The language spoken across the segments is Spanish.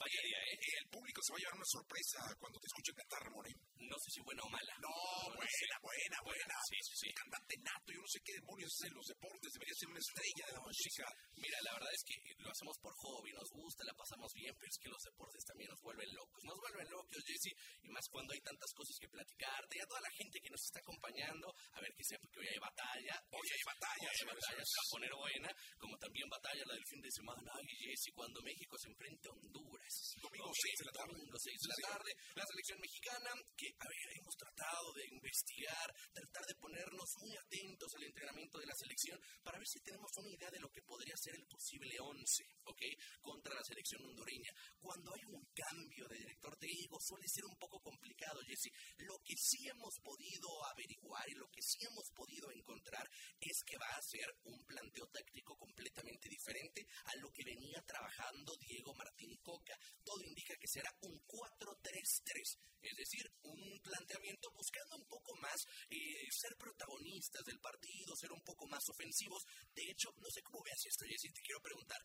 Vaya día, ¿eh? El público se va a llevar una sorpresa cuando te escuchen cantar, Ramón. ¿eh? No sé si buena o mala. No, buena, buena, buena. Sí, sí, sí. Cantante nato, yo no sé qué demonios es en los deportes, debería ser una estrella de la música. Mira, la verdad es que lo hacemos por hobby, nos gusta, la pasamos bien, pero es que los deportes también nos vuelven locos. Nos vuelven locos, Jesse, y más cuando hay tantas cosas que platicarte. Y a toda la gente que nos está acompañando, a ver que sepa que hoy hay batalla. Hoy hay batalla, Hoy hay batalla, se va a poner buena, como también batalla la del fin de semana. Ay, Jesse, cuando México se enfrenta a Honduras. Domingo Ok, 6 de la tarde. Domingo 6 de la tarde. La selección mexicana, que, a ver, hemos tratado de investigar, tratar de ponernos muy atentos al entrenamiento de la selección para ver si tenemos una idea de lo que podría ser el posible 11, ¿ok? Contra la selección hondureña. Cuando hay un cambio de director técnico suele ser un poco complicado, Jesse. Lo que sí hemos podido averiguar y lo que sí hemos podido encontrar es que va a ser un planteo táctico completamente diferente a lo que venía trabajando Diego Martín Coca. Todo indica que será un 4-3-3, es decir, un planteamiento buscando un poco más eh, ser protagonistas del partido, ser un poco más ofensivos. De hecho, no sé cómo veas esto, Jessy, te quiero preguntar,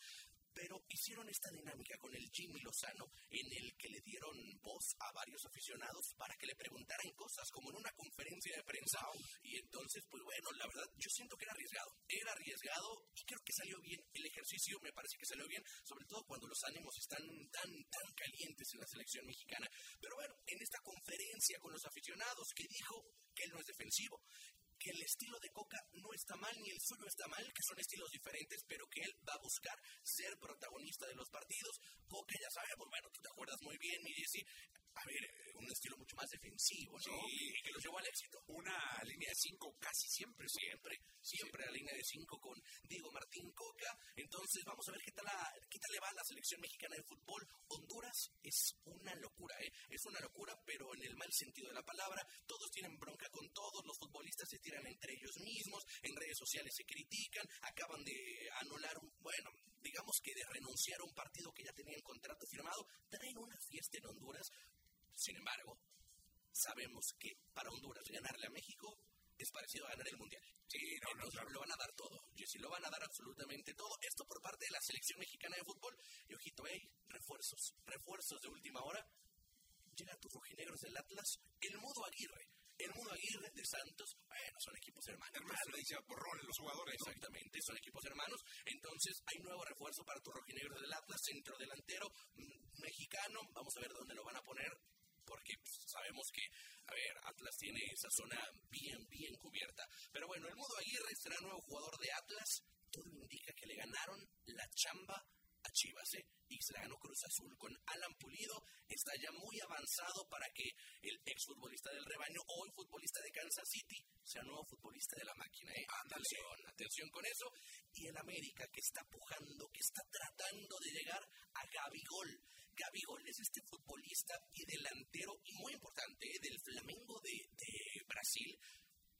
pero hicieron esta dinámica con el Jimmy Lozano en el que le dieron voz a varios aficionados para que le preguntaran cosas como en una conferencia de prensa y entonces pues bueno la verdad yo siento que era arriesgado era arriesgado y creo que salió bien el ejercicio me parece que salió bien sobre todo cuando los ánimos están tan tan calientes en la selección mexicana pero bueno en esta conferencia con los aficionados que dijo que él no es defensivo que el estilo de Coca no está mal ni el suyo está mal, que son estilos diferentes, pero que él va a buscar ser protagonista de los partidos. Coca ya sabemos, bueno, tú te acuerdas muy bien, y dice, a ver, eh, un estilo mucho más defensivo, ¿no? Sí. Y que los llevó al éxito. Una línea de 5 casi siempre. Siempre, siempre la línea de 5 con Diego Martín Coca. Entonces, vamos a ver qué tal, la- qué tal le va a la selección mexicana de fútbol. Honduras es una locura, ¿eh? Es una locura, pero en el mal sentido de la palabra. Todos tienen bronca con todos, los futbolistas se tiran entre ellos mismos, en redes sociales se critican, acaban de anular, un, bueno, digamos que de renunciar a un partido que ya tenían contrato firmado. Traen una fiesta en Honduras. Sin embargo, sabemos que para Honduras ganarle a México es parecido a ganar el Mundial. Sí, no, no, lo van a dar todo. Jessy, lo van a dar absolutamente todo. Esto por parte de la selección mexicana de fútbol. Y ojito, hey, refuerzos, refuerzos de última hora. Llega tus rojinegros del Atlas, el Mudo Aguirre. El Mudo Aguirre de Santos, bueno, son equipos hermanos. Hermano, le dice por rol los jugadores. Exactamente, son equipos hermanos. Entonces, hay nuevo refuerzo para tus rojinegros del Atlas, centro delantero mm, mexicano. Vamos a ver dónde lo van a poner, porque sabemos que, a ver, Atlas tiene esa zona bien, bien cubierta. Pero bueno, el Mudo Aguirre será nuevo jugador de Atlas. Todo indica que le ganaron la chamba a Chivas, ¿eh? Y se la ganó Cruz Azul con Alan Pulido. Está ya muy avanzado para que el exfutbolista del rebaño, hoy futbolista de Kansas City, sea nuevo futbolista de la máquina, ¿eh? Atención, atención con eso. Y el América que está pujando, que está tratando de llegar a Gabigol. Gabigol es este futbolista y delantero, muy importante, ¿eh? del Flamengo de, de Brasil.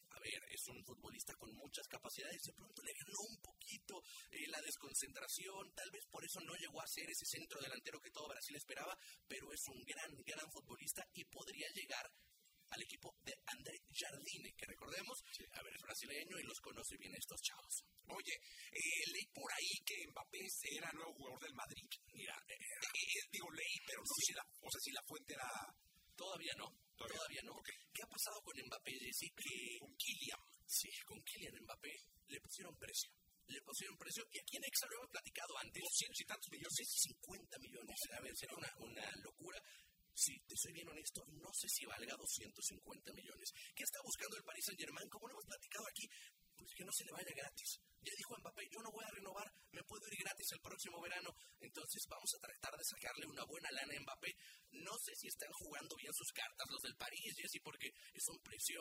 A ver, es un futbolista con muchas capacidades, de pronto le ganó un poquito eh, la desconcentración, tal vez por eso no llegó a ser ese centro delantero que todo Brasil esperaba, pero es un gran, gran futbolista y podría llegar al equipo de Jardine, que recordemos, a ver, es brasileño y los conoce bien estos chavos. Oye, eh, leí por ahí que Mbappé era nuevo jugador del Madrid. Mira, eh, Eh, digo, leí, pero no sé si la, o sea, si la fuente era todavía no, Todavía. todavía, no. ¿Qué ha pasado con Mbappé, Jessy? Que con Kylian. Sí, con Kylian Mbappé le pusieron precio. Le pusieron precio y aquí en Exa lo hemos platicado antes. 200 y tantos millones. 50 millones. A ver, será una, una locura. Si te soy bien honesto, no sé si valga 250 millones. ¿Qué está buscando el Paris Saint Germain? Como lo hemos platicado aquí, pues que no se le vaya gratis. Ya dijo Mbappé, yo no voy a renovar, me puedo ir gratis el próximo verano. Entonces vamos a tratar de sacarle una buena lana a Mbappé. No sé si están jugando bien sus cartas los del París, Jessy, porque es un precio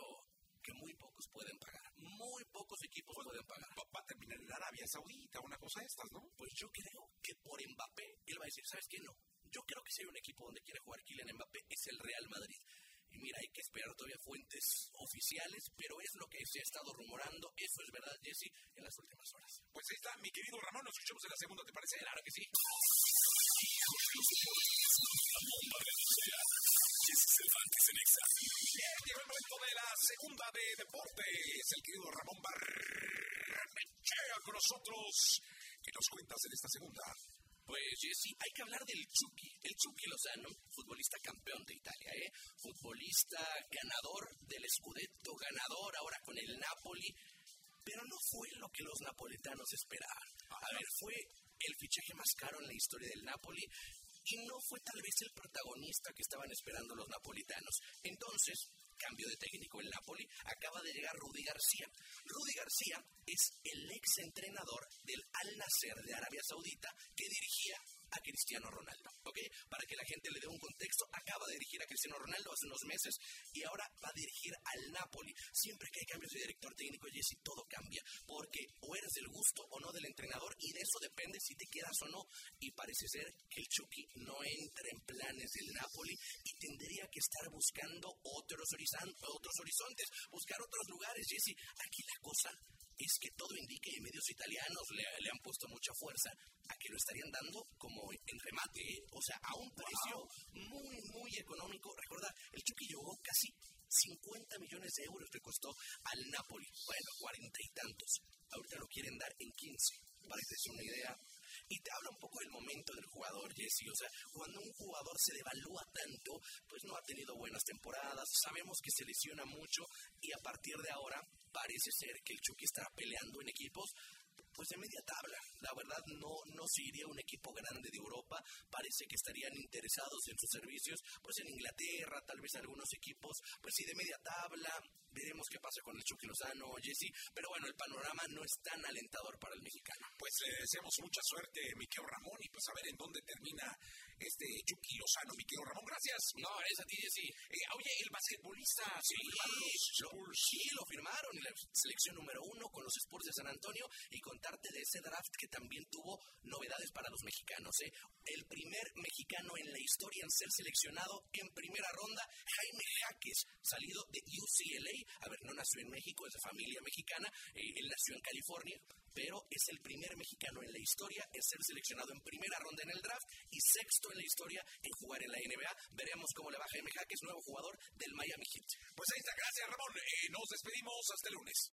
que muy pocos pueden pagar. Muy pocos equipos pueden pagar. Va, va a terminar en Arabia Saudita, una cosa de estas, ¿no? Pues yo creo que por Mbappé, él va a decir, ¿sabes qué? No. Yo creo que si hay un equipo donde quiere jugar Kylian Mbappé es el Real Madrid. Y mira, hay que esperar todavía fuentes oficiales, pero es lo que se ha estado rumorando. Eso es verdad, Jesse, en las últimas horas. Pues ahí está, mi querido Ramón, nos escuchamos en la segunda, ¿te parece? Claro que sí. Llegó el momento de la segunda de deportes. El querido Ramón Barrenechea con nosotros. ¿Qué nos cuentas en esta segunda? Pues Jesse, hay que hablar del Chucky, el Chucky Lozano, futbolista campeón de Italia, ¿eh? Futbolista ganador del Scudetto, ganador ahora con el Napoli, pero no fue lo que los napolitanos esperaban. A ver, fue el fichaje más caro en la historia del Napoli y no fue tal vez el protagonista que estaban esperando los napolitanos. Entonces, cambio de técnico en Napoli, acaba de llegar Rudy García. Rudy García es el ex entrenador del Al Nasser de Arabia Saudita que dirigía a Cristiano Ronaldo, ¿ok? Para que la gente le dé un contexto, acaba de dirigir a Cristiano Ronaldo hace unos meses y ahora va a dirigir al Napoli. Siempre que hay cambios de director técnico, Jesse, todo cambia, porque o eres del gusto o no del entrenador y de eso depende si te quedas o no. Y parece ser que el Chucky no entra en planes del Napoli y tendría que estar buscando otros, otros horizontes, buscar otros lugares, Jesse. Aquí la cosa es que todo indique, y medios italianos le, han puesto mucha fuerza a lo estarían dando como en remate, ¿eh? o sea, a un precio muy, muy económico. Recuerda, el Chucky llegó casi 50 millones de euros le costó al Napoli. Bueno, cuarenta y tantos. Ahorita lo quieren dar en 15. Para que te una idea, y te habla un poco del momento del jugador, Jesse. O sea, cuando un jugador se devalúa tanto, pues no ha tenido buenas temporadas, sabemos que se lesiona mucho y a partir de ahora parece ser que el Chucky estará peleando en equipos pues de media tabla. La verdad no, no se iría un equipo grande de Europa. Parece que estarían interesados en sus servicios, pues en Inglaterra, tal vez algunos equipos, pues sí de media tabla. Veremos qué pasa con el Chucky Lozano, Jesse. Pero bueno, el panorama no es tan alentador para el mexicano. Pues le deseamos mucha suerte, Miquel Ramón, y pues a ver en dónde termina este Chucky Lozano. Miquel Ramón, gracias. No, es a ti, Jesse. Eh, oye, el basquetbolista, sí, lo, sí, lo firmaron en la selección número uno con los Spurs de San Antonio y con de ese draft que también tuvo novedades para los mexicanos. ¿eh? El primer mexicano en la historia en ser seleccionado en primera ronda, Jaime Jaques, salido de UCLA. A ver, no nació en México, es de familia mexicana, eh, él nació en California, pero es el primer mexicano en la historia en ser seleccionado en primera ronda en el draft y sexto en la historia en jugar en la NBA. Veremos cómo le va Jaime Jaques, nuevo jugador del Miami Heat. Pues ahí está, gracias Ramón. Eh, nos despedimos hasta el lunes.